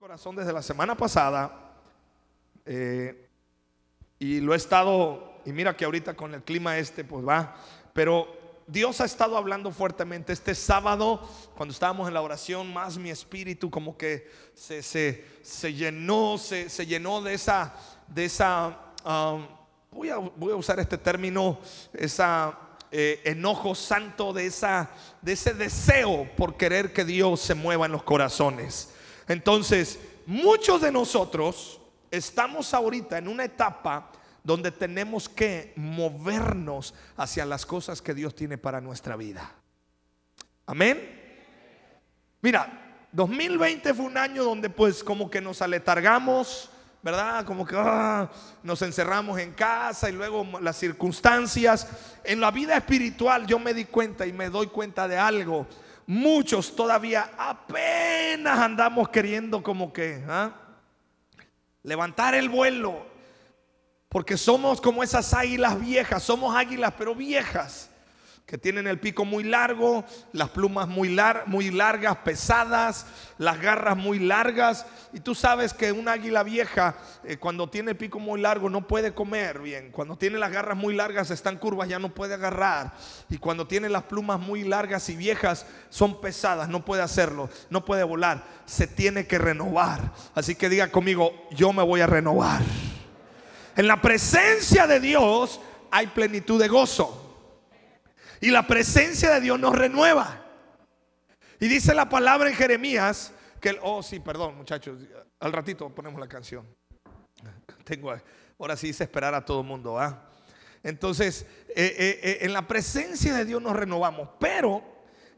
corazón desde la semana pasada eh, y lo he estado, y mira que ahorita con el clima este, pues va, pero Dios ha estado hablando fuertemente. Este sábado, cuando estábamos en la oración, más mi espíritu como que se, se, se llenó, se, se, llenó de esa, de esa um, voy, a, voy, a, usar este término, esa eh, enojo santo, de, esa, de ese deseo por querer que Dios se mueva en los corazones. Entonces, muchos de nosotros estamos ahorita en una etapa donde tenemos que movernos hacia las cosas que Dios tiene para nuestra vida. Amén. Mira, 2020 fue un año donde pues como que nos aletargamos, ¿verdad? Como que ah, nos encerramos en casa y luego las circunstancias. En la vida espiritual yo me di cuenta y me doy cuenta de algo. Muchos todavía apenas andamos queriendo como que ¿ah? levantar el vuelo. Porque somos como esas águilas viejas, somos águilas pero viejas, que tienen el pico muy largo, las plumas muy, lar muy largas, pesadas, las garras muy largas. Y tú sabes que un águila vieja, eh, cuando tiene el pico muy largo, no puede comer bien. Cuando tiene las garras muy largas, están curvas, ya no puede agarrar. Y cuando tiene las plumas muy largas y viejas, son pesadas, no puede hacerlo, no puede volar. Se tiene que renovar. Así que diga conmigo, yo me voy a renovar. En la presencia de Dios hay plenitud de gozo. Y la presencia de Dios nos renueva. Y dice la palabra en Jeremías que el, oh sí, perdón muchachos, al ratito ponemos la canción. Tengo, ahora sí hice esperar a todo el mundo. ¿ah? Entonces, eh, eh, eh, en la presencia de Dios nos renovamos. Pero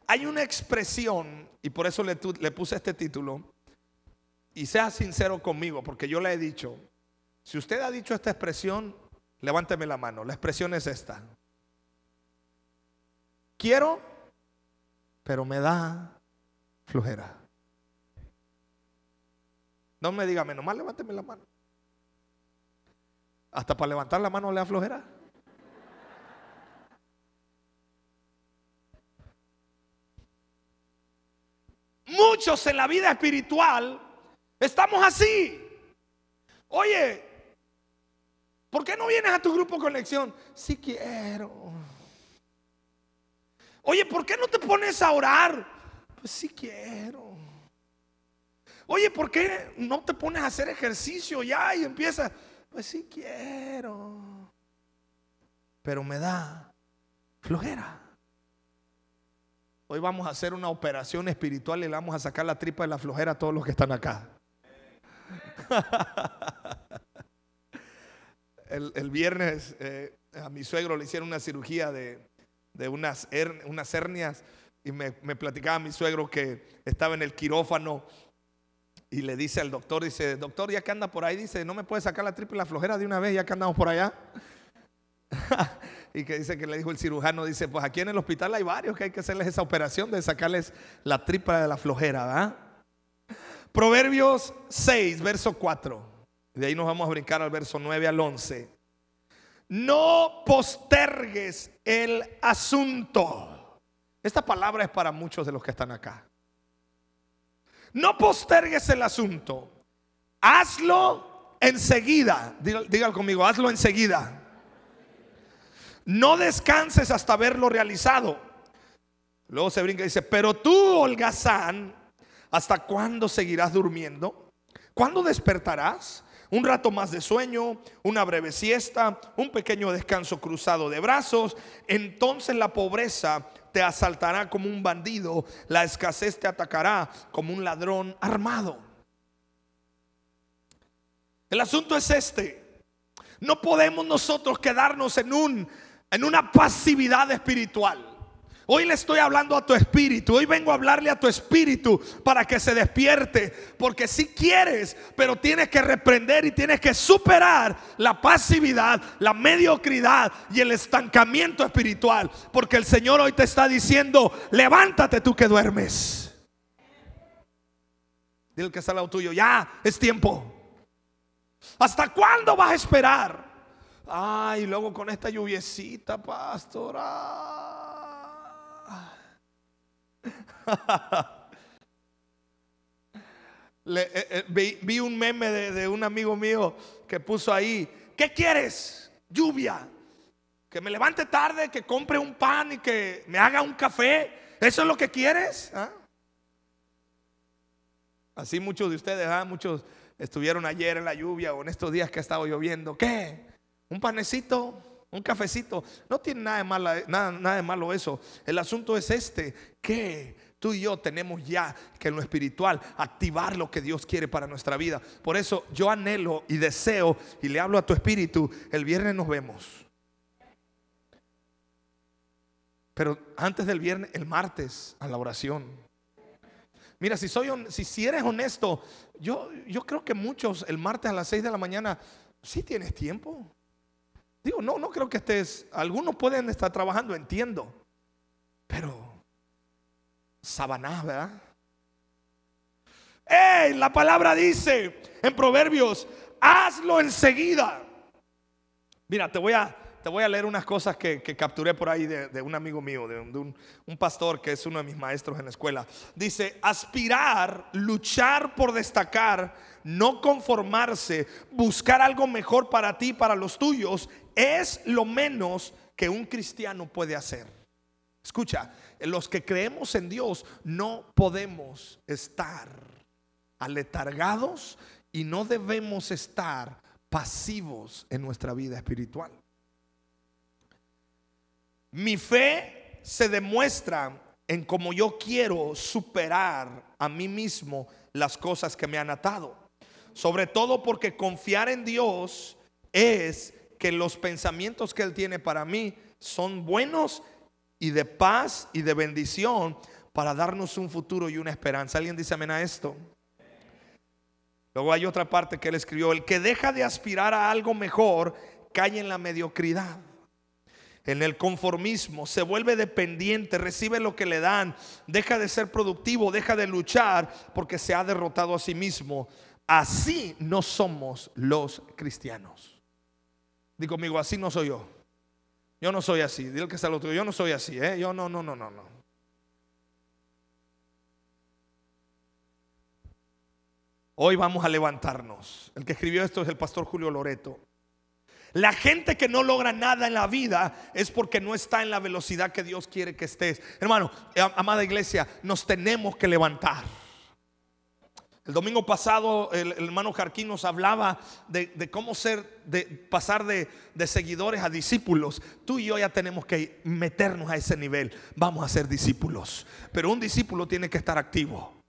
hay una expresión, y por eso le, le puse este título, y sea sincero conmigo, porque yo le he dicho, si usted ha dicho esta expresión, levánteme la mano. La expresión es esta. Quiero, pero me da flojera. No me diga, menos mal levánteme la mano. Hasta para levantar la mano le da flojera. Muchos en la vida espiritual estamos así. Oye, ¿por qué no vienes a tu grupo conexión? Si quiero. Oye, ¿por qué no te pones a orar? Pues si quiero. Oye, ¿por qué no te pones a hacer ejercicio ya y empiezas? Pues si quiero. Pero me da flojera. Hoy vamos a hacer una operación espiritual y le vamos a sacar la tripa de la flojera a todos los que están acá. el, el, viernes eh, a mi suegro le hicieron una cirugía de, de unas, unas hernias y me, me, platicaba mi suegro que estaba en el quirófano y le dice al doctor, dice, doctor, ya que anda por ahí, dice, no me puede sacar la triple la flojera de una vez, ya que andamos por allá. y que dice que le dijo el cirujano, dice, pues aquí en el hospital hay varios que hay que hacerles esa operación de sacarles la tripa de la flojera, ¿verdad? Proverbios 6, verso 4. De ahí nos vamos a brincar al verso 9 al 11. No postergues el asunto. Esta palabra es para muchos de los que están acá. No postergues el asunto. Hazlo enseguida. Dígalo conmigo, hazlo enseguida. No descanses hasta verlo realizado. Luego se brinca y dice, pero tú, holgazán, ¿hasta cuándo seguirás durmiendo? ¿Cuándo despertarás? Un rato más de sueño, una breve siesta, un pequeño descanso cruzado de brazos. Entonces la pobreza te asaltará como un bandido, la escasez te atacará como un ladrón armado. El asunto es este. No podemos nosotros quedarnos en un en una pasividad espiritual. Hoy le estoy hablando a tu espíritu. Hoy vengo a hablarle a tu espíritu para que se despierte. Porque si quieres, pero tienes que reprender y tienes que superar la pasividad, la mediocridad y el estancamiento espiritual. Porque el Señor hoy te está diciendo, levántate tú que duermes. Dile que está al lado tuyo, ya es tiempo. ¿Hasta cuándo vas a esperar? Ay, luego con esta lluviecita, pastora. Eh, eh, vi, un meme de, un amigo mío que puso ahí, ¿qué quieres? Lluvia. Que me levante tarde, que compre un pan y que me haga un café. ¿Eso es lo que quieres? ¿Ah? Así muchos de ustedes, ¿ah? muchos estuvieron ayer en la lluvia o en estos días que ha estado lloviendo. ¿Qué? ¿Un panecito? ¿Un cafecito? No tiene nada de, malo, nada, de malo eso. El asunto es este, que tú y yo tenemos ya que en lo espiritual activar lo que Dios quiere para nuestra vida. Por eso yo anhelo y deseo y le hablo a tu espíritu, el viernes nos vemos. Pero antes del viernes, el martes, a la oración. Mira, si, soy, si, si eres honesto, yo, yo creo que muchos el martes a las 6 de la mañana, sí tienes tiempo. Digo, no, no creo que estés, algunos pueden estar trabajando, entiendo. Pero, sabanás, ¿verdad? ¡Ey! La palabra dice en Proverbios, hazlo enseguida. Mira, te voy a, te voy a leer unas cosas que, que capturé por ahí de, de un amigo mío, de, un, de un- un pastor que es uno de mis maestros en la escuela. Dice, aspirar, luchar por destacar, no conformarse, buscar algo mejor para ti, para los tuyos, es lo menos que un cristiano puede hacer. Escucha, los que creemos en Dios no podemos estar aletargados y no debemos estar pasivos en nuestra vida espiritual. Mi fe se demuestra en cómo yo quiero superar a mí mismo las cosas que me han atado. Sobre todo porque confiar en Dios es que los pensamientos que Él tiene para mí son buenos y de paz y de bendición para darnos un futuro y una esperanza. ¿Alguien dice amén a esto? Luego hay otra parte que él escribió, el que deja de aspirar a algo mejor cae en la mediocridad, en el conformismo, se vuelve dependiente, recibe lo que le dan, deja de ser productivo, deja de luchar porque se ha derrotado a sí mismo. Así no somos los cristianos. Digo conmigo, así no soy yo. Yo no soy así. Dile que está al otro. Yo no soy así. ¿eh? Yo no, no, no, no, no. Hoy vamos a levantarnos. El que escribió esto es el pastor Julio Loreto. La gente que no logra nada en la vida es porque no está en la velocidad que Dios quiere que estés. Hermano, amada iglesia, nos tenemos que levantar. El domingo pasado el, hermano Jarquín nos hablaba de, cómo ser, de pasar de, de seguidores a discípulos. Tú y yo ya tenemos que meternos a ese nivel. Vamos a ser discípulos. Pero un discípulo tiene que estar activo.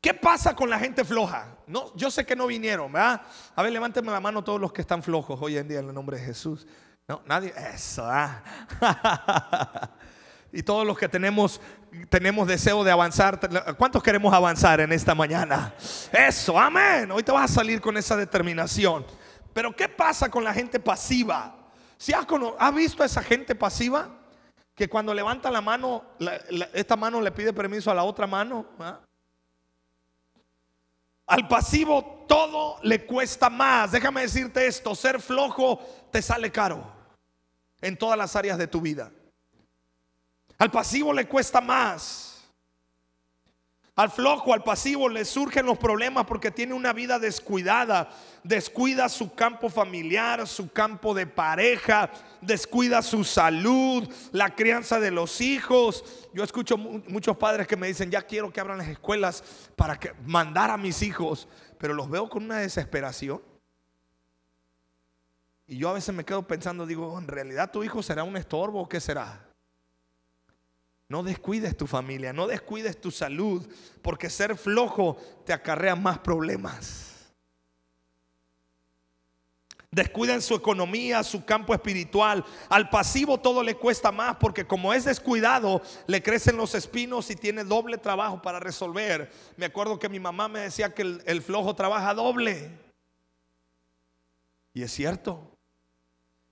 ¿Qué pasa con la gente floja? No, yo sé que no vinieron, ¿verdad? A ver, levánteme la mano todos los que están flojos hoy en día en el nombre de Jesús. No, nadie. Eso, ¿ah? y todos los que tenemos tenemos deseo de avanzar. ¿Cuántos queremos avanzar en esta mañana? Eso, amén. Hoy te vas a salir con esa determinación. Pero ¿qué pasa con la gente pasiva? ¿Si has, visto a esa gente pasiva? Que cuando levanta la mano, esta mano le pide permiso a la otra mano. ¿ah? Al pasivo todo le cuesta más. Déjame decirte esto, ser flojo te sale caro en todas las áreas de tu vida. Al pasivo le cuesta más. Al flojo, al pasivo le surgen los problemas porque tiene una vida descuidada. Descuida su campo familiar, su campo de pareja, descuida su salud, la crianza de los hijos. Yo escucho mu- muchos padres que me dicen, ya quiero que abran las escuelas para que mandar a mis hijos, pero los veo con una desesperación. Y yo a veces me quedo pensando, digo, ¿en realidad tu hijo será un estorbo o qué será? No descuides tu familia, no descuides tu salud, porque ser flojo te acarrea más problemas. Descuiden su economía, su campo espiritual. Al pasivo todo le cuesta más porque como es descuidado, le crecen los espinos y tiene doble trabajo para resolver. Me acuerdo que mi mamá me decía que el, el flojo trabaja doble. Y es cierto.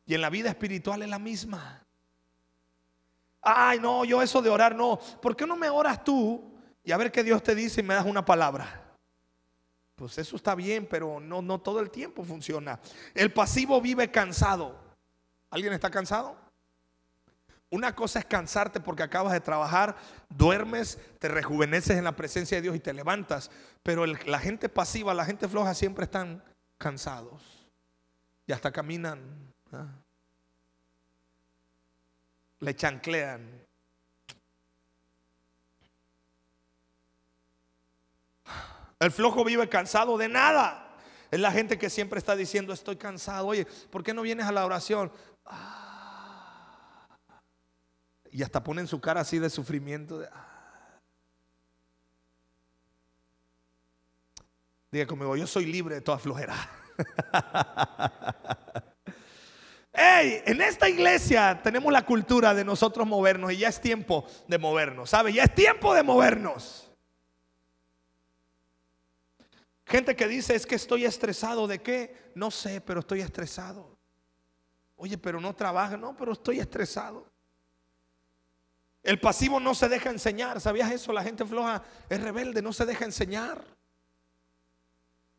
Y en la vida espiritual es la misma. Ay, no, yo eso de orar no. ¿Por qué no me oras tú y a ver qué Dios te dice y me das una palabra? Pues eso está bien, pero no, no todo el tiempo funciona. El pasivo vive cansado. ¿Alguien está cansado? Una cosa es cansarte porque acabas de trabajar, duermes, te rejuveneces en la presencia de Dios y te levantas. Pero la gente pasiva, la gente floja siempre están cansados. Y hasta caminan. Le chanclean. El flojo vive cansado de nada. Es la gente que siempre está diciendo, estoy cansado. Oye, ¿por qué no vienes a la oración? Y hasta ponen su cara así de sufrimiento. Ah. Diga conmigo, yo soy libre de toda flojera. Hey, en esta iglesia tenemos la cultura de nosotros movernos y ya es tiempo de movernos. Ya es tiempo de movernos. Gente que dice, es que estoy estresado, ¿de qué? No sé, pero estoy estresado. Oye, pero no trabaja, no, pero estoy estresado. El pasivo no se deja enseñar, ¿sabías eso? La gente floja es rebelde, no se deja enseñar.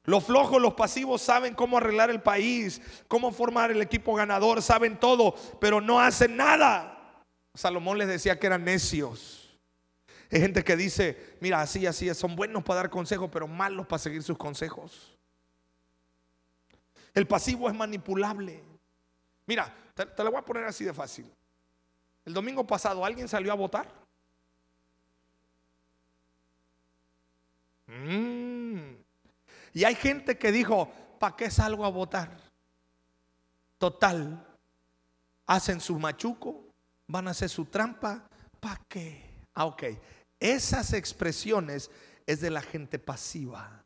Los flojos, los pasivos saben cómo arreglar el país, cómo formar el equipo ganador, saben todo, pero no hacen nada. Salomón les decía que eran necios. Hay gente que dice, mira, así, así, son buenos para dar consejos, pero malos para seguir sus consejos. El pasivo es manipulable. Mira, te, lo voy a poner así de fácil. El domingo pasado, ¿alguien salió a votar? Mmm y hay gente que dijo, ¿para qué salgo a votar? Total, hacen su machuco, van a hacer su trampa, ¿para qué? Ah, ok. Esas expresiones es de la gente pasiva.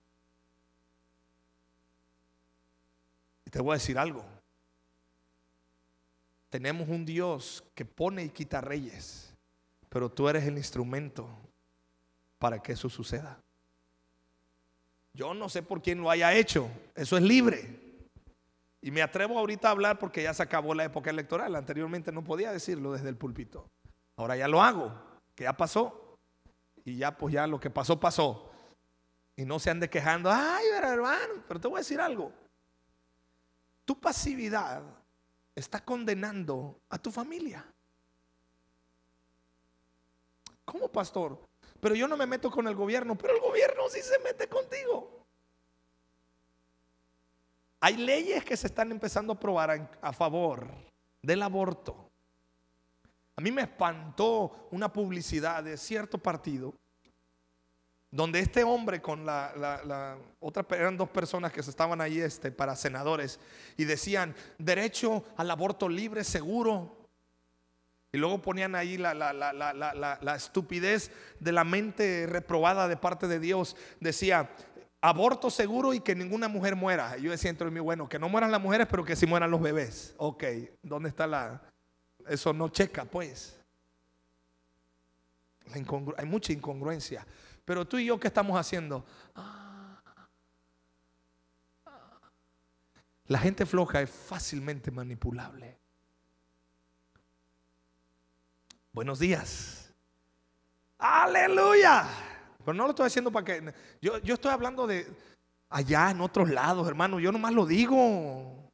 Y te voy a decir algo. Tenemos un Dios que pone y quita reyes, pero tú eres el instrumento para que eso suceda. Yo no sé por quién lo haya hecho. Eso es libre. Y me atrevo ahorita a hablar porque ya se acabó la época electoral. Anteriormente no podía decirlo desde el púlpito. Ahora ya lo hago, que ya pasó. Y ya pues ya lo que pasó pasó. Y no se ande quejando, ay, hermano, pero te voy a decir algo. Tu pasividad está condenando a tu familia. ¿Cómo, pastor? Pero yo no me meto con el gobierno, pero el gobierno sí se mete contigo. Hay leyes que se están empezando a aprobar a, favor del aborto. A mí me espantó una publicidad de cierto partido donde este hombre con la, la, otra eran dos personas que se estaban ahí este, para senadores y decían derecho al aborto libre, seguro, y luego ponían ahí la, estupidez de la mente reprobada de parte de Dios. Decía, aborto seguro y que ninguna mujer muera. Yo decía entre mí, bueno, que no mueran las mujeres, pero que sí mueran los bebés. Ok, ¿dónde está la...? Eso no checa, pues. hay mucha incongruencia. Pero tú y yo, ¿qué estamos haciendo? La gente floja es fácilmente manipulable. Buenos días. Aleluya. Pero no lo estoy haciendo para que... Yo, yo estoy hablando de allá en otros lados, hermano. Yo nomás lo digo.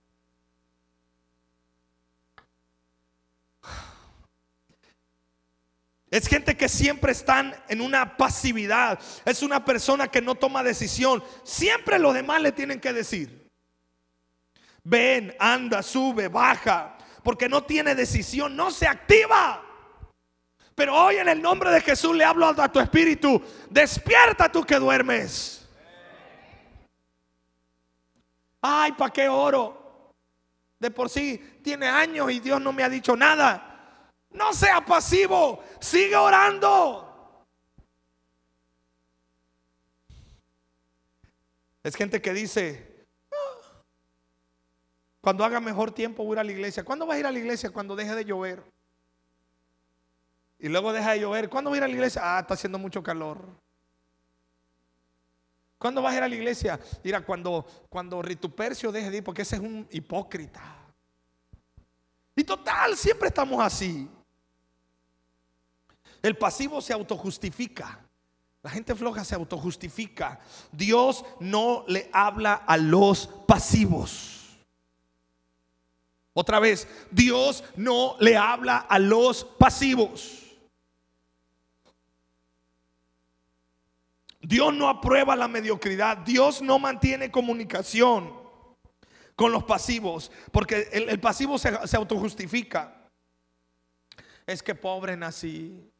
Es gente que siempre están en una pasividad. Es una persona que no toma decisión. Siempre los demás le tienen que decir. Ven, anda, sube, baja. Porque no tiene decisión, no se activa. Pero hoy en el nombre de Jesús le hablo a tu espíritu. Despierta tú que duermes. Ay, ¿para qué oro? De por sí tiene años y Dios no me ha dicho nada. No sea pasivo, sigue orando. Es gente que dice, ah, cuando haga mejor tiempo voy a a la iglesia. ¿Cuándo vas a ir a la iglesia? Cuando deje de llover. Y luego deja de llover. ¿Cuándo vas a ir a la iglesia? Ah, está haciendo mucho calor. ¿Cuándo vas a ir a la iglesia? Mira, cuando, cuando Ritupercio deje de ir, porque ese es un hipócrita. Y total, siempre estamos así. El pasivo se autojustifica. La gente floja se autojustifica. Dios no le habla a los pasivos. Otra vez, Dios no le habla a los pasivos. Dios no aprueba la mediocridad. Dios no mantiene comunicación con los pasivos. Porque el, pasivo se, se autojustifica. Es que pobre nací,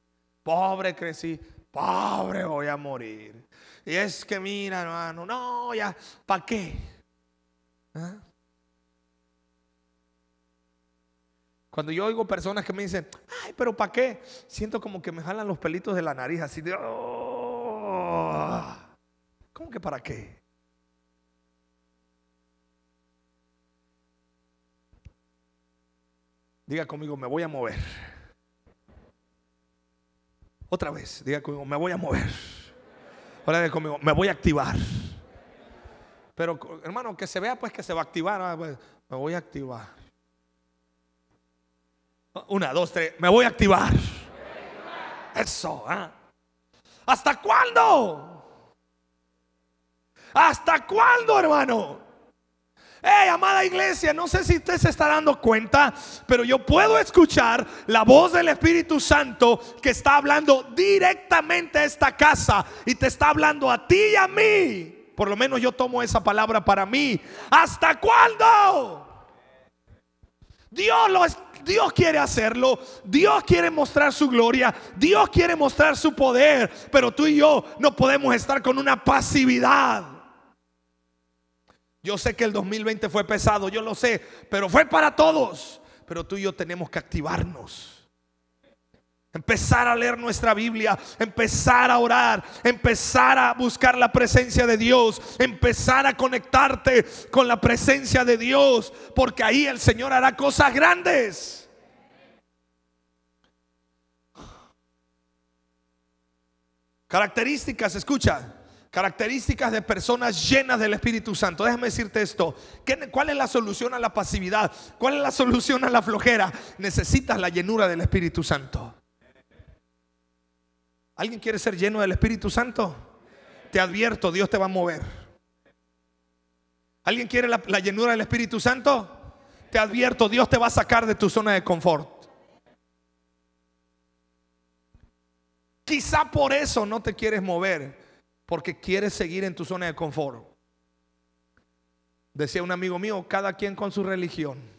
pobre crecí, pobre voy a morir. Y es que mira, hermano, no, ya, ¿para qué? ¿Ah? Cuando yo oigo personas que me dicen, ay, pero ¿para qué? Siento como que me jalan los pelitos de la nariz, así de, oh". ¿Cómo que para qué? Diga conmigo, me voy a mover. Otra vez, diga conmigo, me voy a mover. Ahora diga conmigo, me voy a activar. Pero hermano, que se vea pues que se va a activar. Ah, pues, me voy a activar. Una, dos, tres, me voy a activar. Eso, ¿ah? ¿Hasta cuándo? ¿Hasta cuándo, hermano? Hey, amada iglesia, no sé si usted se está dando cuenta, pero yo puedo escuchar la voz del Espíritu Santo que está hablando directamente a esta casa y te está hablando a ti y a mí. Por lo menos yo tomo esa palabra para mí. ¿Hasta cuándo? Dios, lo, Dios quiere hacerlo, Dios quiere mostrar su gloria, Dios quiere mostrar su poder, pero tú y yo no podemos estar con una pasividad. Yo sé que el 2020 fue pesado, yo lo sé, pero fue para todos. Pero tú y yo tenemos que activarnos. Empezar a leer nuestra Biblia, empezar a orar, empezar a buscar la presencia de Dios, empezar a conectarte con la presencia de Dios, porque ahí el Señor hará cosas grandes. Características, escucha, Características de personas llenas del Espíritu Santo. Déjame decirte esto. ¿Cuál es la solución a la pasividad? ¿Cuál es la solución a la flojera? Necesitas la llenura del Espíritu Santo. ¿Alguien quiere ser lleno del Espíritu Santo? Te advierto, Dios te va a mover. ¿Alguien quiere la, llenura del Espíritu Santo? Te advierto, Dios te va a sacar de tu zona de confort. Quizá por eso no te quieres mover porque quieres seguir en tu zona de confort. Decía un amigo mío, cada quien con su religión.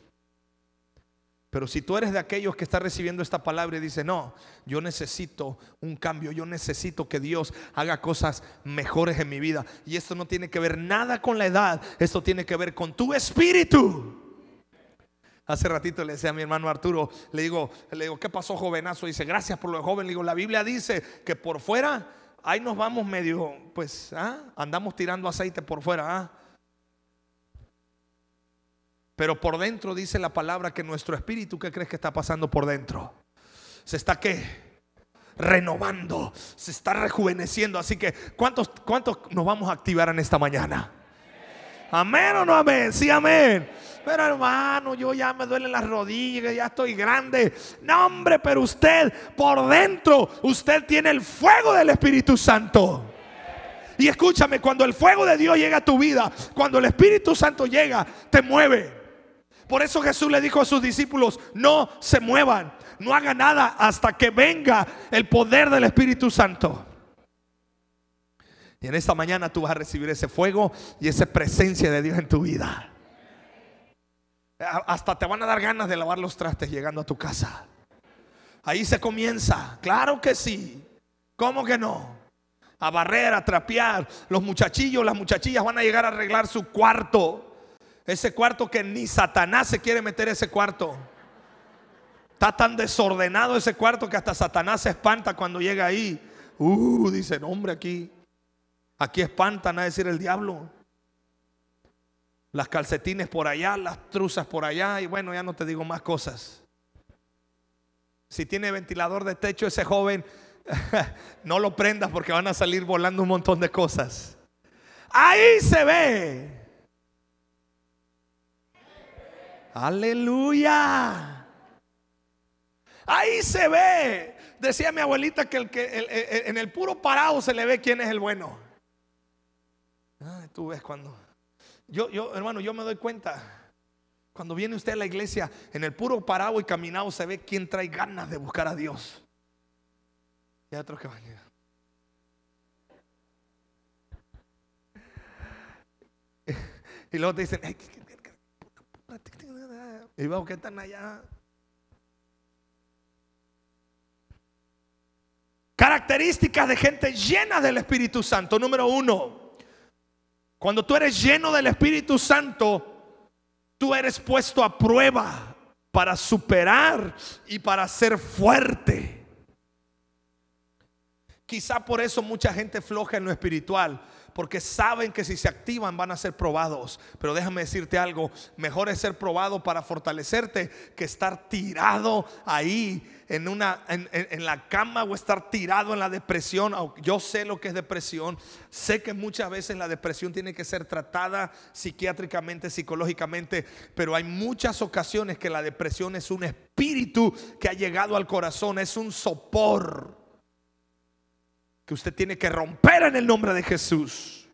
Pero si tú eres de aquellos que está recibiendo esta palabra y dice, no, yo necesito un cambio, yo necesito que Dios haga cosas mejores en mi vida. Y esto no tiene que ver nada con la edad, esto tiene que ver con tu espíritu. Hace ratito le decía a mi hermano Arturo, le digo, le digo, ¿qué pasó jovenazo? Dice, gracias por lo joven. Le digo, la Biblia dice que por fuera ahí nos vamos medio, pues, ¿ah? andamos tirando aceite por fuera. ¿ah? Pero por dentro dice la palabra que nuestro espíritu, ¿qué crees que está pasando por dentro? Se está qué? Renovando, se está rejuveneciendo. Así que, ¿cuántos, ¿cuántos nos vamos a activar en esta mañana? Amén o no amén. Sí, amén. Pero hermano, yo ya me duelen las rodillas, ya estoy grande. No, hombre, pero usted por dentro, usted tiene el fuego del Espíritu Santo. Y escúchame, cuando el fuego de Dios llega a tu vida, cuando el Espíritu Santo llega, te mueve. Por eso Jesús le dijo a sus discípulos, no se muevan, no hagan nada hasta que venga el poder del Espíritu Santo. Y en esta mañana tú vas a recibir ese fuego y esa presencia de Dios en tu vida. Hasta te van a dar ganas de lavar los trastes llegando a tu casa. Ahí se comienza. Claro que sí. ¿Cómo que no? A barrer, a trapear. Los muchachillos, las muchachillas van a llegar a arreglar su cuarto. Ese cuarto que ni Satanás se quiere meter ese cuarto. Está tan desordenado ese cuarto que hasta Satanás se espanta cuando llega ahí. Uh, dice, hombre, aquí. Aquí espantan a decir el diablo las calcetines por allá, las truzas por allá y bueno, ya no te digo más cosas. Si tiene ventilador de techo ese joven, no lo prendas porque van a salir volando un montón de cosas. Ahí se ve. Aleluya. Ahí se ve. Decía mi abuelita que, el, que en el puro parado se le ve quién es el bueno. tú ves cuando yo, yo, hermano, yo me doy cuenta Cuando viene usted a la iglesia, en el puro parado y caminado se ve quién trae ganas de buscar a Dios. Y hay otros que van. Y luego te dicen, y veo que están allá. Características de gente llena del Espíritu Santo. Número uno, cuando tú eres lleno del Espíritu Santo, tú eres puesto a prueba para superar y para ser fuerte. Quizá por eso mucha gente floja en lo espiritual, porque saben que si se activan van a ser probados. Pero déjame decirte algo, mejor es ser probado para fortalecerte que estar tirado ahí en, una, en, la cama o estar tirado en la depresión. Yo sé lo que es depresión, sé que muchas veces la depresión tiene que ser tratada psiquiátricamente, psicológicamente, pero hay muchas ocasiones que la depresión es un espíritu que ha llegado al corazón, es un sopor que usted tiene que romper en el nombre de Jesús.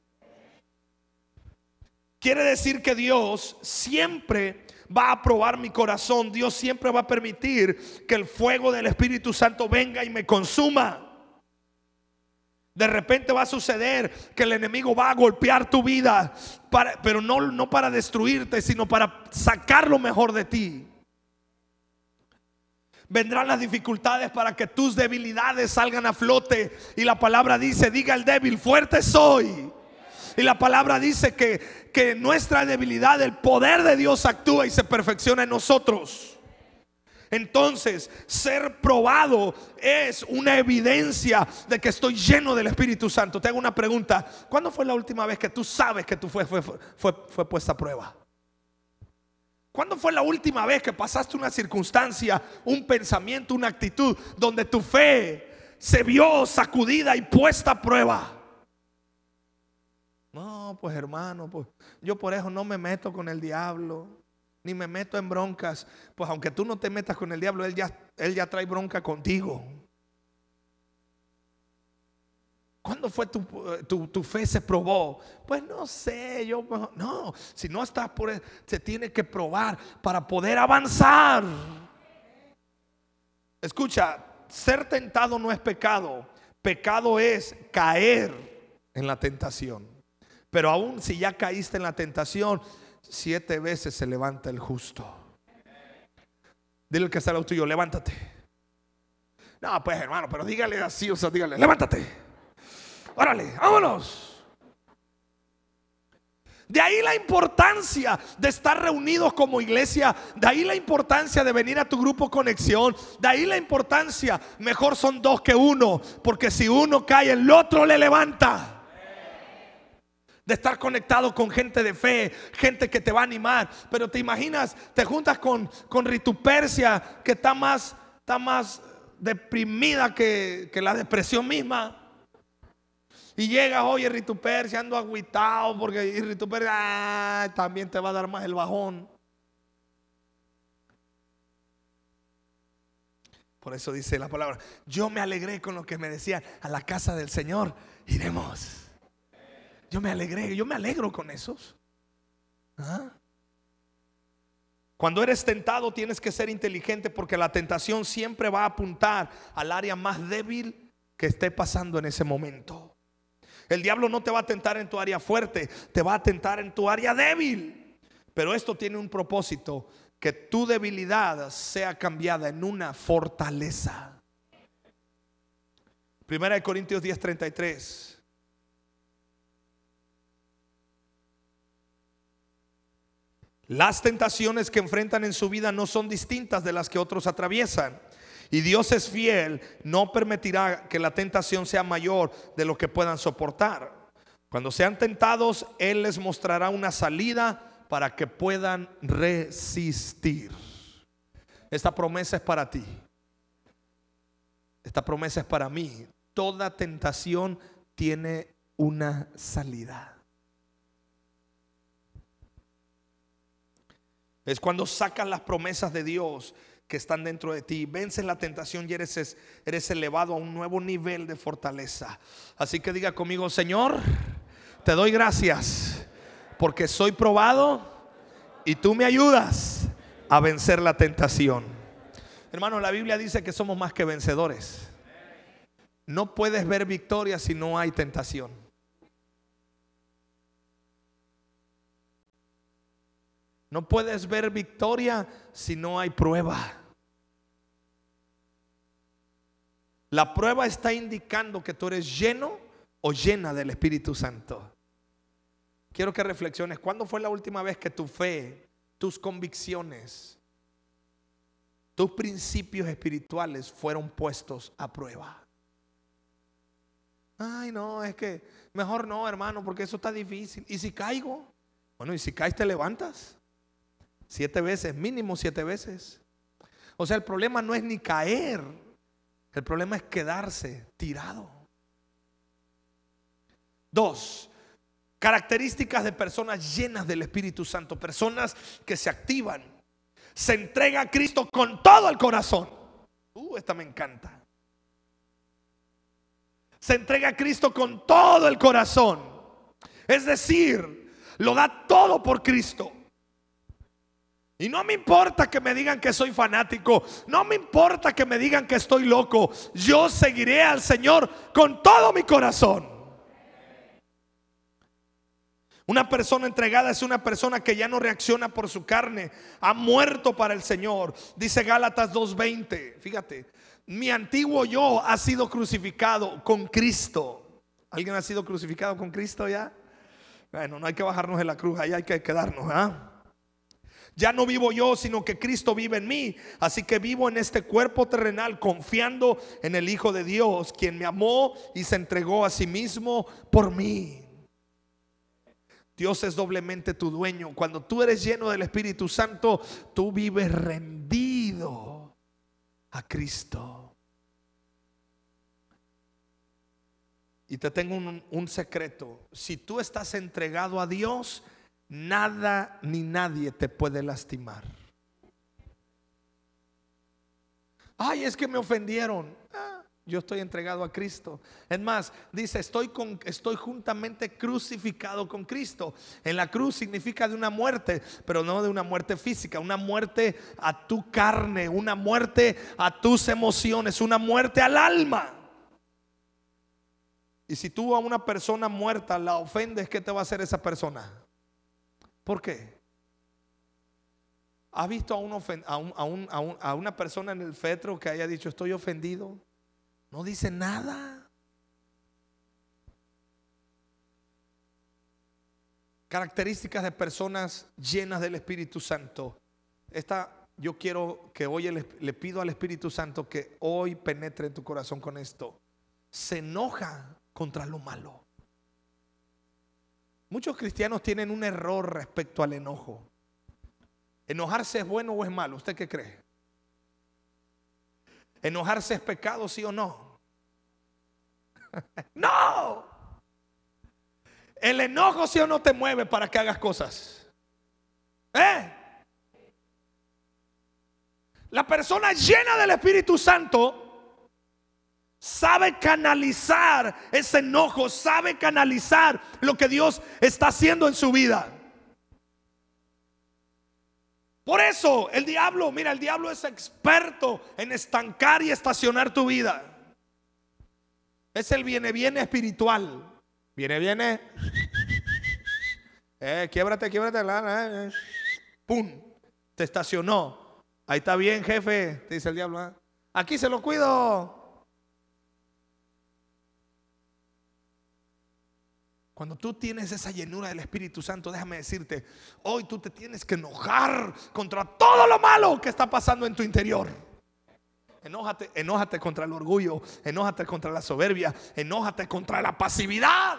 Quiere decir que Dios siempre va a probar mi corazón. Dios siempre va a permitir que el fuego del Espíritu Santo venga y me consuma. De repente va a suceder que el enemigo va a golpear tu vida, pero no, no para destruirte, sino para sacar lo mejor de ti. Vendrán las dificultades para que tus debilidades salgan a flote. Y la palabra dice, diga el débil, fuerte soy. Y la palabra dice que, que nuestra debilidad, el poder de Dios actúa y se perfecciona en nosotros. Entonces, ser probado es una evidencia de que estoy lleno del Espíritu Santo. Te hago una pregunta. ¿Cuándo fue la última vez que tú sabes que tú fue, fue, fue, fue puesta a prueba? ¿Cuándo fue la última vez que pasaste una circunstancia, un pensamiento, una actitud donde tu fe se vio sacudida y puesta a prueba? No, pues hermano, pues yo por eso no me meto con el diablo, ni me meto en broncas. Pues aunque tú no te metas con el diablo, él ya, él ya trae bronca contigo. ¿Cuándo fue tu, tu, fe se probó? Pues no sé, yo no, si no estás por se tiene que probar para poder avanzar. Escucha, ser tentado no es pecado, pecado es caer en la tentación. Pero aún si ya caíste en la tentación, siete veces se levanta el justo. Dile que está al tuyo, levántate. No, pues hermano, pero dígale así, o sea, dígale, levántate. Órale, vámonos. De ahí la importancia de estar reunidos como iglesia. De ahí la importancia de venir a tu grupo conexión. De ahí la importancia. Mejor son dos que uno. Porque si uno cae, el otro le levanta. De estar conectado con gente de fe, gente que te va a animar. Pero te imaginas, te juntas con, con que está más, está más deprimida que la depresión misma. Y llega hoy Rituper ando agüitado porque Rituper ah, también te va a dar más el bajón. Por eso dice la palabra, yo me alegré con lo que me decían, a la casa del Señor iremos. Yo me alegré, yo me alegro con esos. ¿Ah? Cuando eres tentado tienes que ser inteligente porque la tentación siempre va a apuntar al área más débil que esté pasando en ese momento. El diablo no te va a tentar en tu área fuerte, te va a tentar en tu área débil. Pero esto tiene un propósito, que tu debilidad sea cambiada en una fortaleza. Primera de Corintios 10:33. Las tentaciones que enfrentan en su vida no son distintas de las que otros atraviesan. Y Dios es fiel, no permitirá que la tentación sea mayor de lo que puedan soportar. Cuando sean tentados, Él les mostrará una salida para que puedan resistir. Esta promesa es para ti. Esta promesa es para mí. Toda tentación tiene una salida. Es cuando sacan las promesas de Dios que están dentro de ti. Vences la tentación y eres, elevado a un nuevo nivel de fortaleza. Así que diga conmigo, Señor, te doy gracias porque soy probado y tú me ayudas a vencer la tentación. Hermano, la Biblia dice que somos más que vencedores. No puedes ver victoria si no hay tentación. No puedes ver victoria si no hay prueba. La prueba está indicando que tú eres lleno o llena del Espíritu Santo. Quiero que reflexiones, ¿cuándo fue la última vez que tu fe, tus convicciones, tus principios espirituales fueron puestos a prueba? Ay, no, es que mejor no, hermano, porque eso está difícil. ¿Y si caigo? Bueno, y si caes te levantas. Siete veces, mínimo siete veces. O sea, el problema no es ni caer, el problema es quedarse tirado. Dos, Características de personas llenas del Espíritu Santo, personas que se activan, se entrega a Cristo con todo el corazón. Uh, esta me encanta. Se entrega a Cristo con todo el corazón. Es decir, lo da todo por Cristo. Y no me importa que me digan que soy fanático, no me importa que me digan que estoy loco, yo seguiré al Señor con todo mi corazón. Una persona entregada es una persona que ya no reacciona por su carne, ha muerto para el Señor. Dice Gálatas 2:20, fíjate, mi antiguo yo ha sido crucificado con Cristo. ¿Alguien ha sido crucificado con Cristo ya? Bueno, no hay que bajarnos de la cruz, ahí hay que quedarnos. ¿ah? Ya no vivo yo, sino que Cristo vive en mí. Así que vivo en este cuerpo terrenal confiando en el Hijo de Dios, quien me amó y se entregó a sí mismo por mí. Dios es doblemente tu dueño. Cuando tú eres lleno del Espíritu Santo, tú vives rendido a Cristo. Y te tengo un, secreto. Si tú estás entregado a Dios, nada ni nadie te puede lastimar. Ay, es que me ofendieron. Ah, yo estoy entregado a Cristo. Es más, dice, estoy, con, estoy juntamente crucificado con Cristo. En la cruz significa de una muerte, pero no de una muerte física, una muerte a tu carne, una muerte a tus emociones, una muerte al alma. Y si tú a una persona muerta la ofendes, ¿qué te va a hacer esa persona? ¿Por qué? ¿Has visto a, una persona en el fetro que haya dicho, estoy ofendido? No dice nada. Características de personas llenas del Espíritu Santo. Esta yo quiero que hoy le pido al Espíritu Santo que hoy penetre en tu corazón con esto. Se enoja contra lo malo. Muchos cristianos tienen un error respecto al enojo. ¿Enojarse es bueno o es malo? ¿Usted qué cree? ¿Enojarse es pecado, sí o no? no. El enojo, sí o no, te mueve para que hagas cosas. ¿Eh? La persona llena del Espíritu Santo sabe canalizar ese enojo, sabe canalizar lo que Dios está haciendo en su vida. Por eso el diablo, mira, el diablo es experto en estancar y estacionar tu vida. Es el viene, viene espiritual. Viene, viene. Eh, quiebrate, quiebrate. Pum. Te estacionó. Ahí está bien, jefe, te dice el diablo. ¿eh? Aquí se lo cuido. Cuando tú tienes esa llenura del Espíritu Santo, déjame decirte, hoy tú te tienes que enojar contra todo lo malo que está pasando en tu interior. Enójate, enójate contra el orgullo, enójate contra la soberbia, enójate contra la pasividad.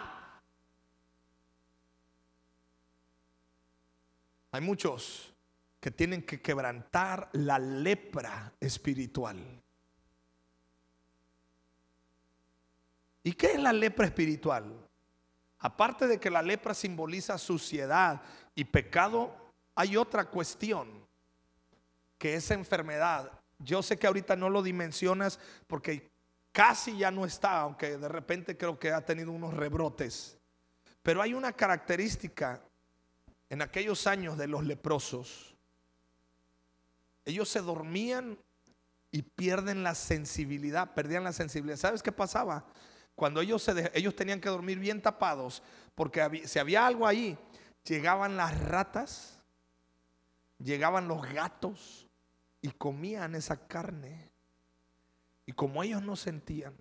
Hay muchos que tienen que quebrantar la lepra espiritual. ¿Y qué es la lepra espiritual? Aparte de que la lepra simboliza suciedad y pecado, hay otra cuestión, que esa enfermedad. Yo sé que ahorita no lo dimensionas porque casi ya no está, aunque de repente creo que ha tenido unos rebrotes. Pero hay una característica en aquellos años de los leprosos, ellos se dormían y pierden la sensibilidad, perdían la sensibilidad. ¿Sabes qué pasaba? Cuando ellos, se ellos tenían que dormir bien tapados, porque si había algo ahí, llegaban las ratas, llegaban los gatos y comían esa carne. Y como ellos no sentían,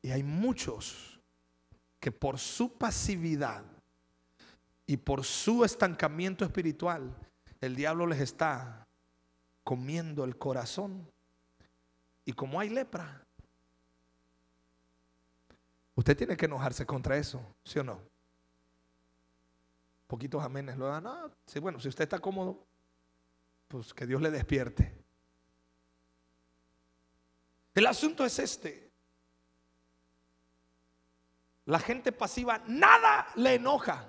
y hay muchos que por su pasividad y por su estancamiento espiritual, el diablo les está comiendo el corazón. Y como hay lepra, usted tiene que enojarse contra eso, ¿sí o no? Poquitos amenes lo dan. No, sí, bueno, si usted está cómodo, pues que Dios le despierte. El asunto es este. La gente pasiva nada le enoja.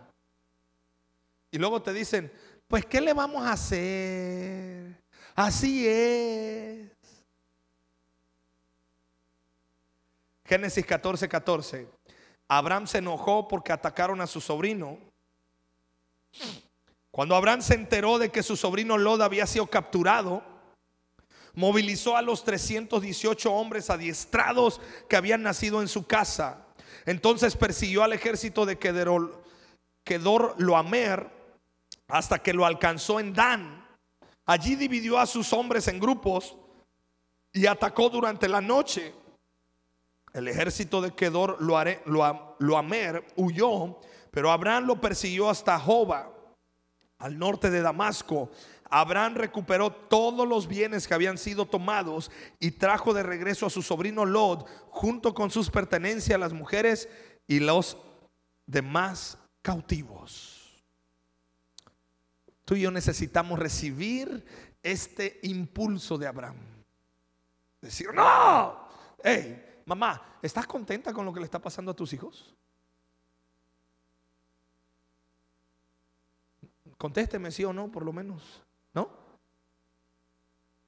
Y luego te dicen, pues ¿qué le vamos a hacer? Así es. Génesis 14, 14. Abraham se enojó porque atacaron a su sobrino. Cuando Abraham se enteró de que su sobrino Lod había sido capturado, movilizó a los 318 hombres adiestrados que habían nacido en su casa. Entonces persiguió al ejército de Kedor Loamer hasta que lo alcanzó en Dan. Allí dividió a sus hombres en grupos y atacó durante la noche. El ejército de Kedor Loamer huyó, pero Abraham lo persiguió hasta Joba, al norte de Damasco. Abraham recuperó todos los bienes que habían sido tomados y trajo de regreso a su sobrino Lot junto con sus pertenencias, las mujeres y los demás cautivos. Tú y yo necesitamos recibir este impulso de Abraham. Decir, no, hey, mamá, ¿estás contenta con lo que le está pasando a tus hijos? Contésteme sí o no, por lo menos, ¿no?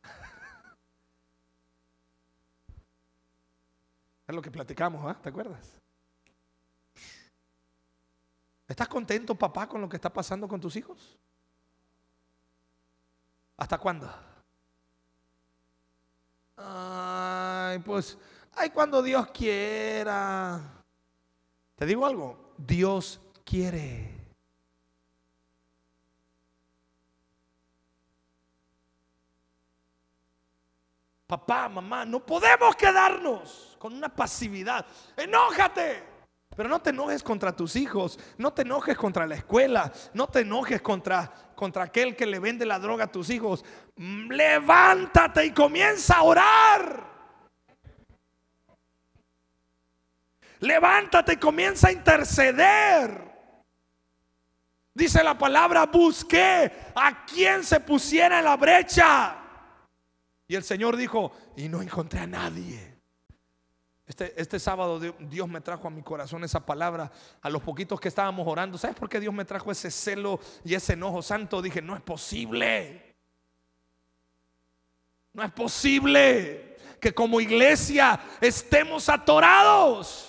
Es lo que platicamos, ¿ah? ¿te acuerdas? ¿Estás contento, papá, con lo que está pasando con tus hijos? ¿Hasta cuándo? Ay, pues, ay, cuando Dios quiera. Te digo algo, Dios quiere. Papá, mamá, no podemos quedarnos con una pasividad. Enójate. Pero no te enojes contra tus hijos, no te enojes contra la escuela, no te enojes contra, contra aquel que le vende la droga a tus hijos. Mm, levántate y comienza a orar. Levántate y comienza a interceder. Dice la palabra, busqué a quien se pusiera en la brecha. Y el Señor dijo, y no encontré a nadie. Este, este, sábado Dios me trajo a mi corazón esa palabra a los poquitos que estábamos orando. ¿Sabes por qué Dios me trajo ese celo y ese enojo santo? Dije, no es posible. No es posible que como iglesia estemos atorados.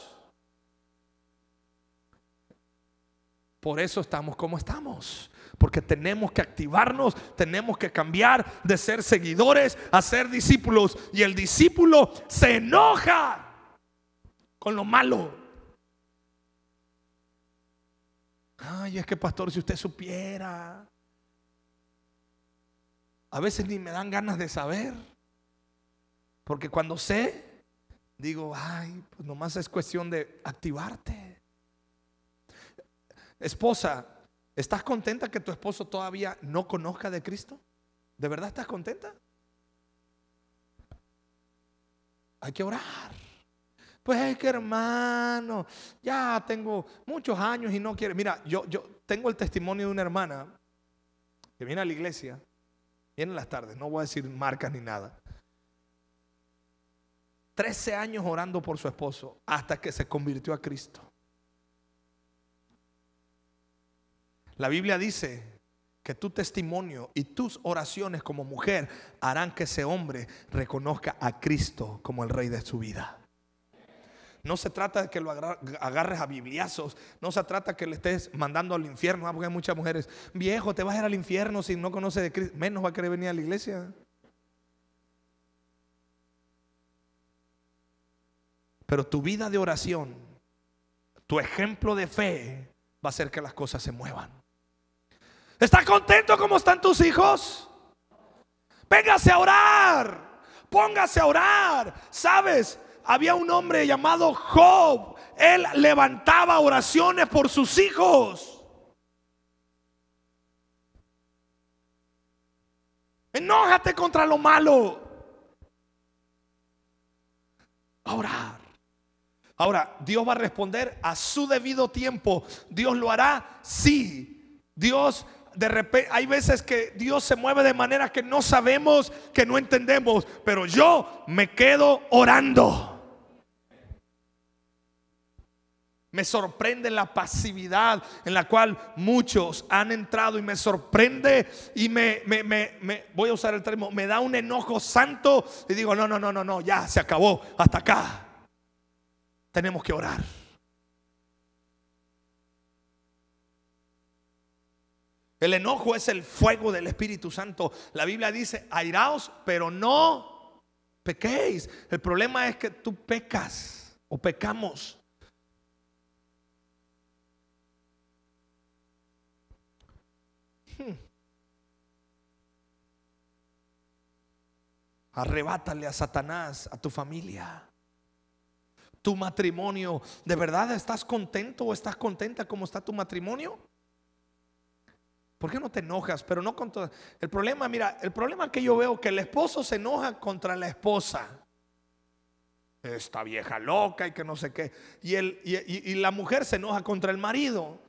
Por eso estamos como estamos. Porque tenemos que activarnos, tenemos que cambiar de ser seguidores a ser discípulos. Y el discípulo se enoja con lo malo. Ay, es que pastor, si usted supiera, a veces ni me dan ganas de saber, porque cuando sé, digo, ay, pues nomás es cuestión de activarte. Esposa, ¿estás contenta que tu esposo todavía no conozca de Cristo? ¿De verdad estás contenta? Hay que orar. Pues es que hermano, ya tengo muchos años y no quiere. Mira, yo, yo tengo el testimonio de una hermana que viene a la iglesia, viene en las tardes, no voy a decir marcas ni nada. Trece años orando por su esposo hasta que se convirtió a Cristo. La Biblia dice que tu testimonio y tus oraciones como mujer harán que ese hombre reconozca a Cristo como el rey de su vida. No se trata de que lo agarres a bibliazos. No se trata que le estés mandando al infierno. Ah, porque hay muchas mujeres, viejo, te vas a ir al infierno si no conoces de Cristo. Menos va a querer venir a la iglesia. Pero tu vida de oración, tu ejemplo de fe, va a hacer que las cosas se muevan. ¿Estás contento como están tus hijos? Véngase a orar. Póngase a orar. ¿Sabes? Había un hombre llamado Job. Él levantaba oraciones por sus hijos. Enójate contra lo malo. A orar. Ahora, Dios va a responder a su debido tiempo. Dios lo hará, sí. Dios de repente, hay veces que Dios se mueve de manera que no sabemos, que no entendemos, pero yo me quedo orando. Me sorprende la pasividad en la cual muchos han entrado y me sorprende y me, me, voy a usar el término, me da un enojo santo y digo, no, no, no, no, no, ya se acabó, hasta acá. Tenemos que orar. El enojo es el fuego del Espíritu Santo. La Biblia dice, airaos, pero no pequéis. El problema es que tú pecas o pecamos. Hmm. Arrebátale a Satanás, a tu familia, tu matrimonio. ¿De verdad estás contento o estás contenta como está tu matrimonio? ¿Por qué no te enojas? Pero no con todo. El problema, mira, el problema que yo veo que el esposo se enoja contra la esposa. Esta vieja loca y que no sé qué. Y, el, y, la mujer se enoja contra el marido.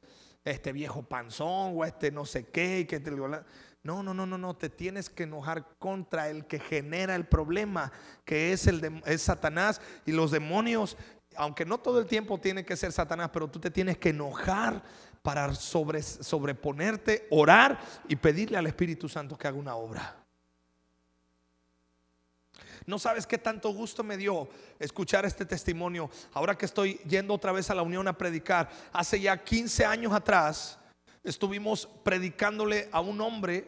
Este viejo panzón o este no sé qué. Y que te, no, no, no, no, no. Te tienes que enojar contra el que genera el problema, que es, el es Satanás y los demonios. Aunque no todo el tiempo tiene que ser Satanás, pero tú te tienes que enojar para sobre, sobreponerte, orar y pedirle al Espíritu Santo que haga una obra. No sabes qué tanto gusto me dio escuchar este testimonio. Ahora que estoy yendo otra vez a la Unión a predicar, hace ya 15 años atrás estuvimos predicándole a un hombre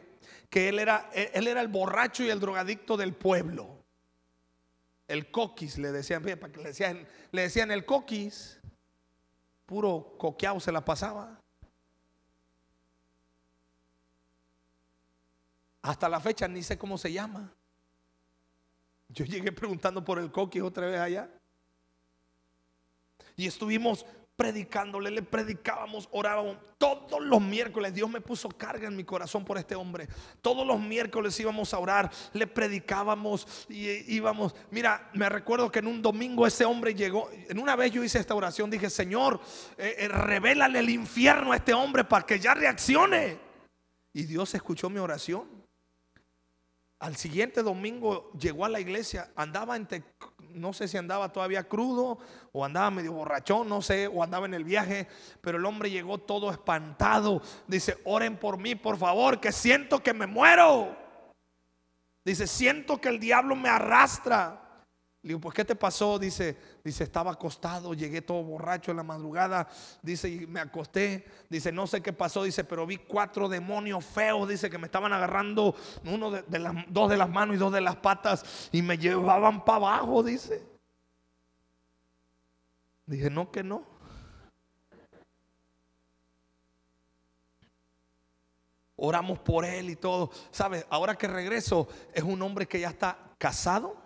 que él era, él era el borracho y el drogadicto del pueblo. El coquis, le decían, le decían, le decían el coquis, puro coqueado se la pasaba. Hasta la fecha ni sé cómo se llama. Yo llegué preguntando por el coquis otra vez allá. Y estuvimos predicándole, le predicábamos, orábamos. Todos los miércoles Dios me puso carga en mi corazón por este hombre. Todos los miércoles íbamos a orar, le predicábamos y íbamos. Mira, me recuerdo que en un domingo ese hombre llegó. En una vez yo hice esta oración, dije, Señor, eh, eh, revélale el infierno a este hombre para que ya reaccione. Y Dios escuchó mi oración. Al siguiente domingo llegó a la iglesia, andaba entre, no sé si andaba todavía crudo o andaba medio borrachón, no sé, o andaba en el viaje, pero el hombre llegó todo espantado. Dice, oren por mí, por favor, que siento que me muero. Dice, siento que el diablo me arrastra. Le digo, pues ¿qué te pasó? Dice, dice, estaba acostado, llegué todo borracho en la madrugada. Dice, y me acosté. Dice, no sé qué pasó. Dice, pero vi cuatro demonios feos. Dice que me estaban agarrando uno de, las dos de las manos y dos de las patas y me llevaban para abajo. Dice, dije, no que no. Oramos por él y todo. ¿Sabes? Ahora que regreso, es un hombre que ya está casado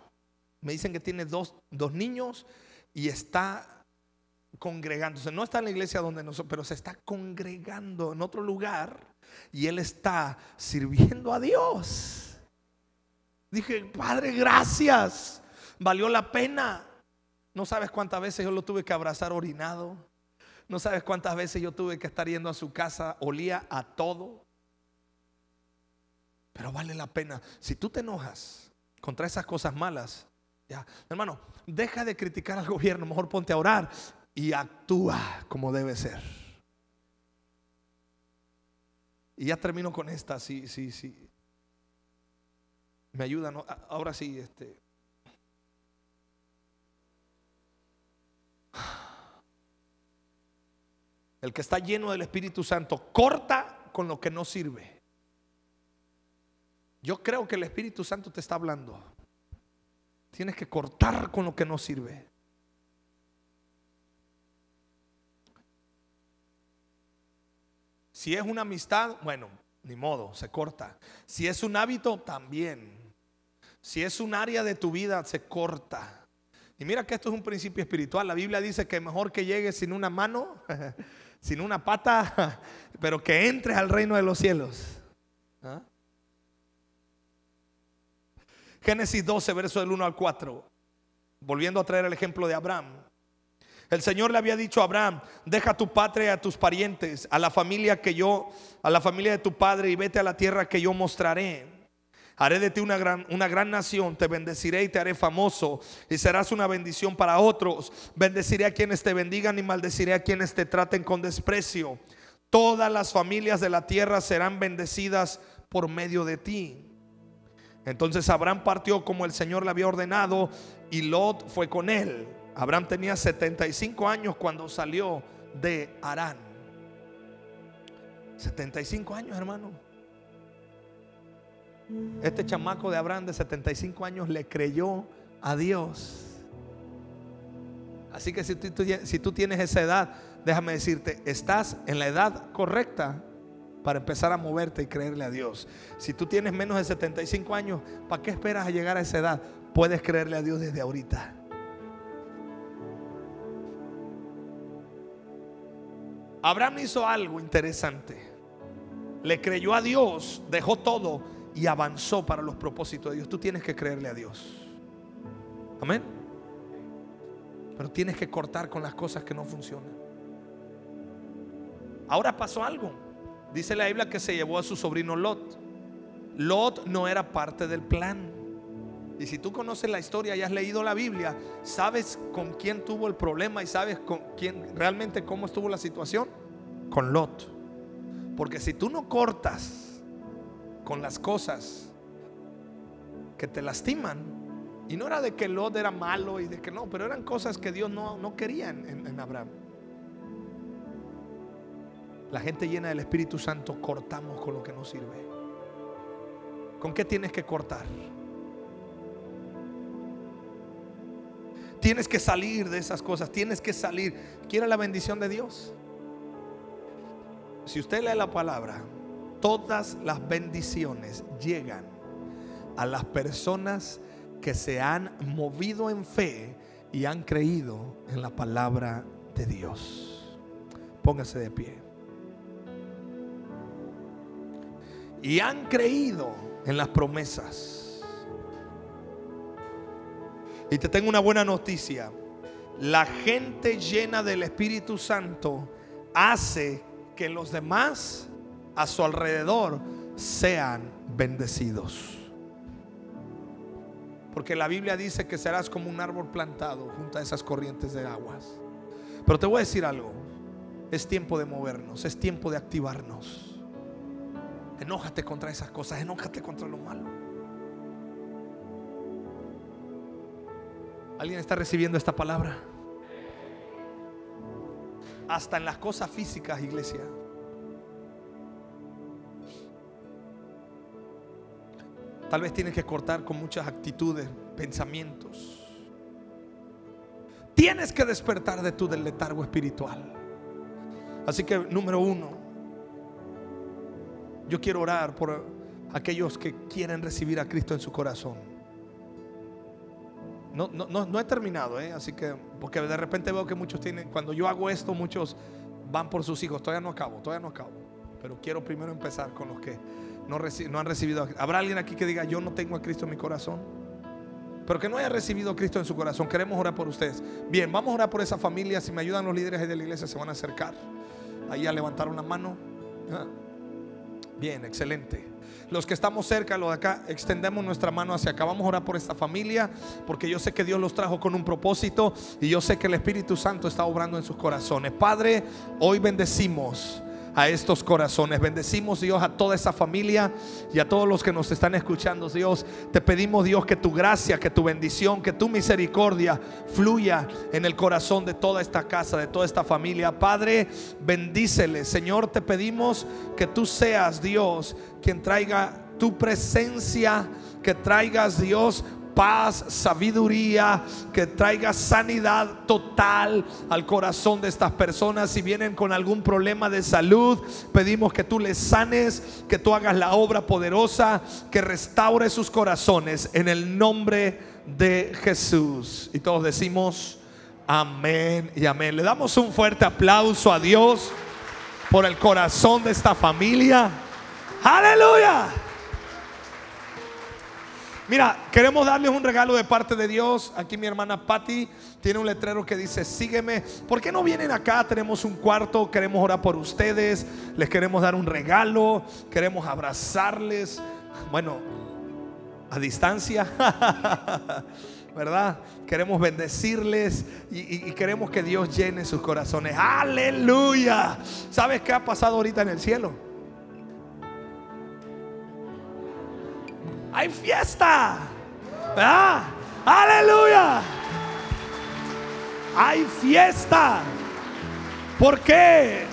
me dicen que tiene dos, niños y está congregándose. No está en la iglesia donde nosotros, pero se está congregando en otro lugar y él está sirviendo a Dios. Dije, Padre, gracias. Valió la pena. No sabes cuántas veces yo lo tuve que abrazar orinado. No sabes cuántas veces yo tuve que estar yendo a su casa, olía a todo. Pero vale la pena. Si tú te enojas contra esas cosas malas, ya, hermano, deja de criticar al gobierno, mejor ponte a orar y actúa como debe ser. Y ya termino con esta, sí, sí, sí. Me ayuda, Ahora sí, este. el que está lleno del Espíritu Santo, corta con lo que no sirve. Yo creo que el Espíritu Santo te está hablando. Tienes que cortar con lo que no sirve. Si es una amistad, bueno, ni modo, se corta. Si es un hábito, también. Si es un área de tu vida, se corta. Y mira que esto es un principio espiritual. La Biblia dice que mejor que llegues sin una mano, sin una pata, pero que entres al reino de los cielos. ¿Ah? Génesis 12, verso del 1 al 4. Volviendo a traer el ejemplo de Abraham. El Señor le había dicho a Abraham, deja tu patria a tus parientes, a la familia que yo, a la familia de tu padre y vete a la tierra que yo mostraré. Haré de ti una gran, una gran nación, te bendeciré y te haré famoso y serás una bendición para otros. Bendeciré a quienes te bendigan y maldeciré a quienes te traten con desprecio. Todas las familias de la tierra serán bendecidas por medio de ti. Entonces Abraham partió como el Señor le había ordenado y Lot fue con él. Abraham tenía 75 años cuando salió de Arán. 75 años, hermano. Este chamaco de Abraham de 75 años le creyó a Dios. Así que si tú, si tú tienes esa edad, déjame decirte, estás en la edad correcta para empezar a moverte y creerle a Dios. Si tú tienes menos de 75 años, ¿para qué esperas a llegar a esa edad? Puedes creerle a Dios desde ahorita. Abraham hizo algo interesante. Le creyó a Dios, dejó todo y avanzó para los propósitos de Dios. Tú tienes que creerle a Dios. Amén. Pero tienes que cortar con las cosas que no funcionan. Ahora pasó algo. Dice la Biblia que se llevó a su sobrino Lot. Lot no era parte del plan. Y si tú conoces la historia y has leído la Biblia, sabes con quién tuvo el problema y sabes con quién realmente cómo estuvo la situación. Con Lot. Porque si tú no cortas con las cosas que te lastiman, y no era de que Lot era malo y de que no, pero eran cosas que Dios no, no quería en, en Abraham. La gente llena del Espíritu Santo cortamos con lo que no sirve. ¿Con qué tienes que cortar? Tienes que salir de esas cosas, tienes que salir. ¿Quiere la bendición de Dios? Si usted lee la palabra, todas las bendiciones llegan a las personas que se han movido en fe y han creído en la palabra de Dios. Póngase de pie. Y han creído en las promesas. Y te tengo una buena noticia. La gente llena del Espíritu Santo hace que los demás a su alrededor sean bendecidos. Porque la Biblia dice que serás como un árbol plantado junto a esas corrientes de aguas. Pero te voy a decir algo. Es tiempo de movernos, es tiempo de activarnos. Enójate contra esas cosas, enójate contra lo malo. ¿Alguien está recibiendo esta palabra? Hasta en las cosas físicas, iglesia. Tal vez tienes que cortar con muchas actitudes, pensamientos. Tienes que despertar de tu letargo espiritual. Así que, número uno, yo quiero orar por aquellos que quieren recibir a Cristo en su corazón. No, no, no, he terminado, ¿eh? así que, porque de repente veo que muchos tienen, cuando yo hago esto, muchos van por sus hijos. Todavía no acabo, todavía no acabo. Pero quiero primero empezar con los que no, han recibido. ¿Habrá alguien aquí que diga, yo no tengo a Cristo en mi corazón? Pero que no haya recibido a Cristo en su corazón. Queremos orar por ustedes. Bien, vamos a orar por esa familia. Si me ayudan los líderes de la iglesia, se van a acercar. Ahí a levantar una mano. Ah. Bien, excelente. Los que estamos cerca, los de acá, extendemos nuestra mano hacia acá. Vamos a orar por esta familia, porque yo sé que Dios los trajo con un propósito y yo sé que el Espíritu Santo está obrando en sus corazones. Padre, hoy bendecimos a estos corazones. Bendecimos Dios a toda esa familia y a todos los que nos están escuchando. Dios, te pedimos Dios que tu gracia, que tu bendición, que tu misericordia fluya en el corazón de toda esta casa, de toda esta familia. Padre, bendícele. Señor, te pedimos que tú seas Dios quien traiga tu presencia, que traigas Dios paz, sabiduría, que traiga sanidad total al corazón de estas personas. Si vienen con algún problema de salud, pedimos que tú les sanes, que tú hagas la obra poderosa, que restaure sus corazones en el nombre de Jesús. Y todos decimos amén y amén. Le damos un fuerte aplauso a Dios por el corazón de esta familia. Aleluya. Mira, queremos darles un regalo de parte de Dios. Aquí mi hermana Patty tiene un letrero que dice, sígueme. ¿Por qué no vienen acá? Tenemos un cuarto, queremos orar por ustedes, les queremos dar un regalo, queremos abrazarles. Bueno, a distancia, ¿verdad? Queremos bendecirles y, y queremos que Dios llene sus corazones. Aleluya. ¿Sabes qué ha pasado ahorita en el cielo? Hay fiesta. Aleluya. Hay fiesta. ¿Por qué?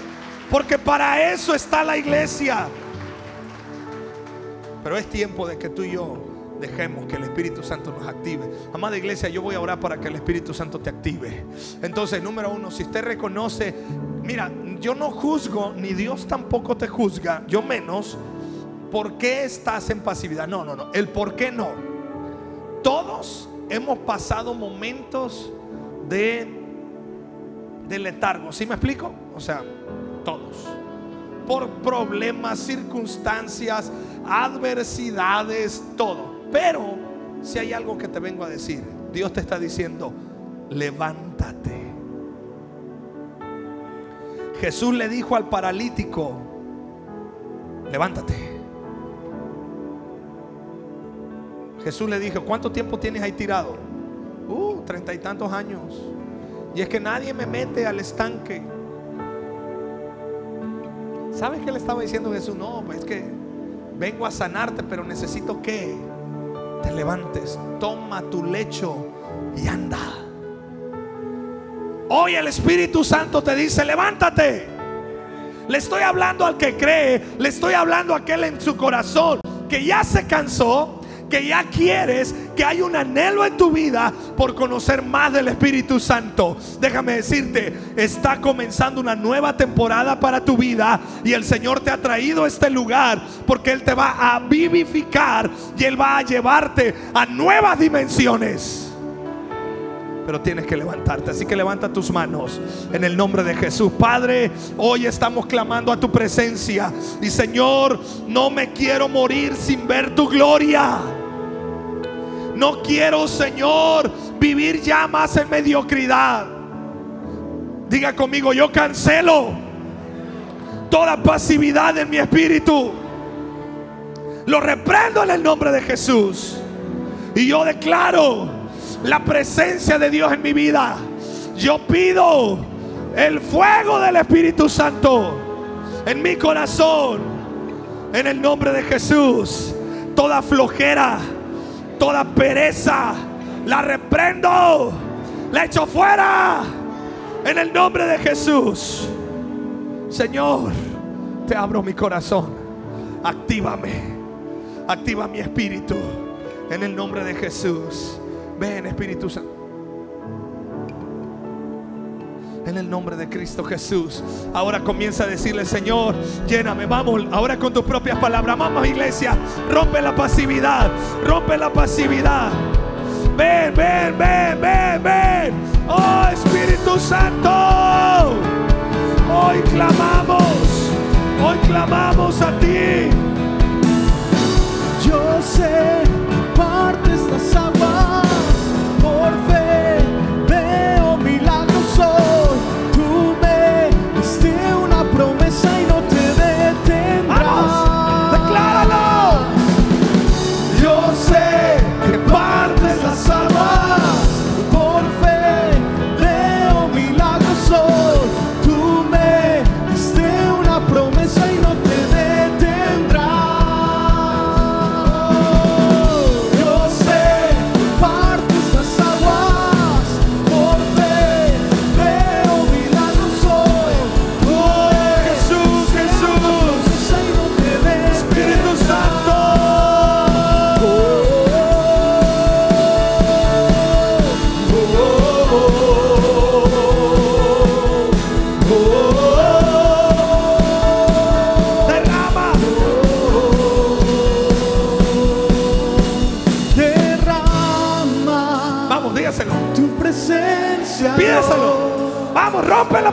Porque para eso está la iglesia. Pero es tiempo de que tú y yo dejemos que el Espíritu Santo nos active. Amada iglesia, yo voy a orar para que el Espíritu Santo te active. Entonces, número uno, si usted reconoce, mira, yo no juzgo, ni Dios tampoco te juzga, yo menos por qué estás en pasividad. No, no, no. El por qué no. Todos hemos pasado momentos de, de letargo. ¿Sí me explico? O sea, todos. Por problemas, circunstancias, adversidades, todo. Pero si hay algo que te vengo a decir, Dios te está diciendo, levántate. Jesús le dijo al paralítico, levántate. Jesús le dijo, ¿cuánto tiempo tienes ahí tirado? Uh, treinta y tantos años. Y es que nadie me mete al estanque. ¿Sabes qué le estaba diciendo Jesús? No, pues es que vengo a sanarte, pero necesito que te levantes, toma tu lecho y anda. Hoy el Espíritu Santo te dice, levántate. Le estoy hablando al que cree, le estoy hablando a aquel en su corazón que ya se cansó, que ya quieres, que hay un anhelo en tu vida por conocer más del Espíritu Santo. Déjame decirte, está comenzando una nueva temporada para tu vida y el Señor te ha traído a este lugar porque Él te va a vivificar y Él va a llevarte a nuevas dimensiones pero tienes que levantarte. Así que levanta tus manos en el nombre de Jesús. Padre, hoy estamos clamando a tu presencia. Y Señor, no me quiero morir sin ver tu gloria. No quiero, Señor, vivir ya más en mediocridad. Diga conmigo, yo cancelo toda pasividad en mi espíritu. Lo reprendo en el nombre de Jesús. Y yo declaro la presencia de Dios en mi vida. Yo pido el fuego del Espíritu Santo en mi corazón. En el nombre de Jesús. Toda flojera toda pereza, la reprendo, la echo fuera en el nombre de Jesús. Señor, te abro mi corazón, actívame, activa mi espíritu en el nombre de Jesús. Ven Espíritu Santo. En el nombre de Cristo Jesús. Ahora comienza a decirle, Señor, lléname. Vamos, ahora con tus propias palabras. Vamos, iglesia. Rompe la pasividad. Rompe la pasividad. Ven, ven, ven, ven, ven. Oh Espíritu Santo. Hoy clamamos. Hoy clamamos a ti. Yo sé partes las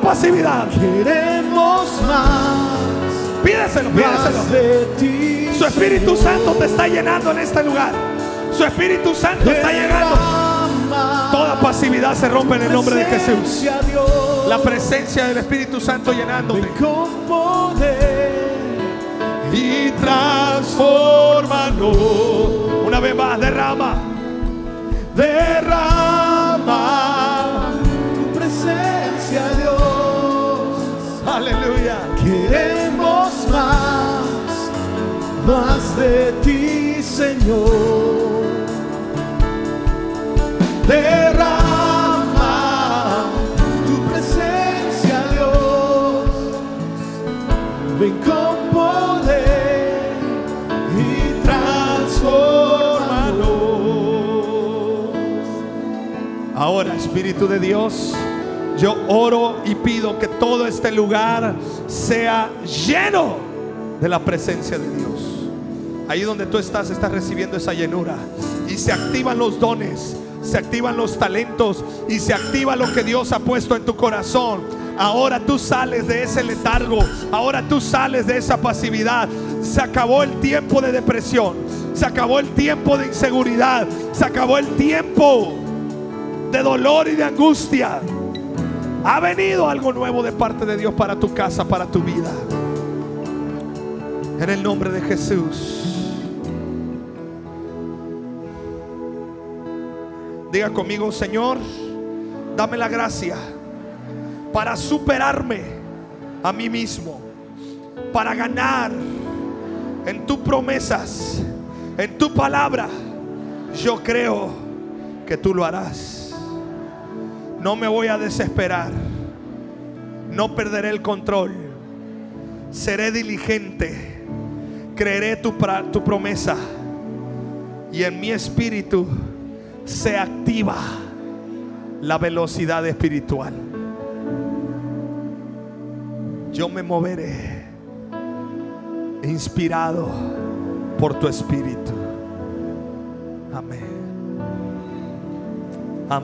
pasividad. Queremos más, Pídeselo, pídeselo. de ti. Su Espíritu. Santo te está llenando en este lugar. Su Espíritu Santo está llegando. Toda pasividad se rompe en el nombre de Jesús. La presencia del Espíritu Santo llenándote. Ven con poder. Y transformanos. Una vez más, derrama. Derrama. Señor. Derrama tu presencia, Dios. Ven con poder y transformanos. Ahora, Espíritu de Dios, yo oro y pido que todo este lugar sea lleno de la presencia de Dios. Ahí donde tú estás, estás recibiendo esa llenura. Y se activan los dones, se activan los talentos y se activa lo que Dios ha puesto en tu corazón. Ahora tú sales de ese letargo, ahora tú sales de esa pasividad. Se acabó el tiempo de depresión, se acabó el tiempo de inseguridad, se acabó el tiempo de dolor y de angustia. Ha venido algo nuevo de parte de Dios para tu casa, para tu vida. En el nombre de Jesús. Diga conmigo, Señor, dame la gracia para superarme a mí mismo, para ganar en tus promesas, en tu palabra. Yo creo que tú lo harás. No me voy a desesperar. No perderé el control. Seré diligente. Creeré tu, tu promesa. Y en mi espíritu se activa la velocidad espiritual. Yo me moveré inspirado por tu espíritu. Amén.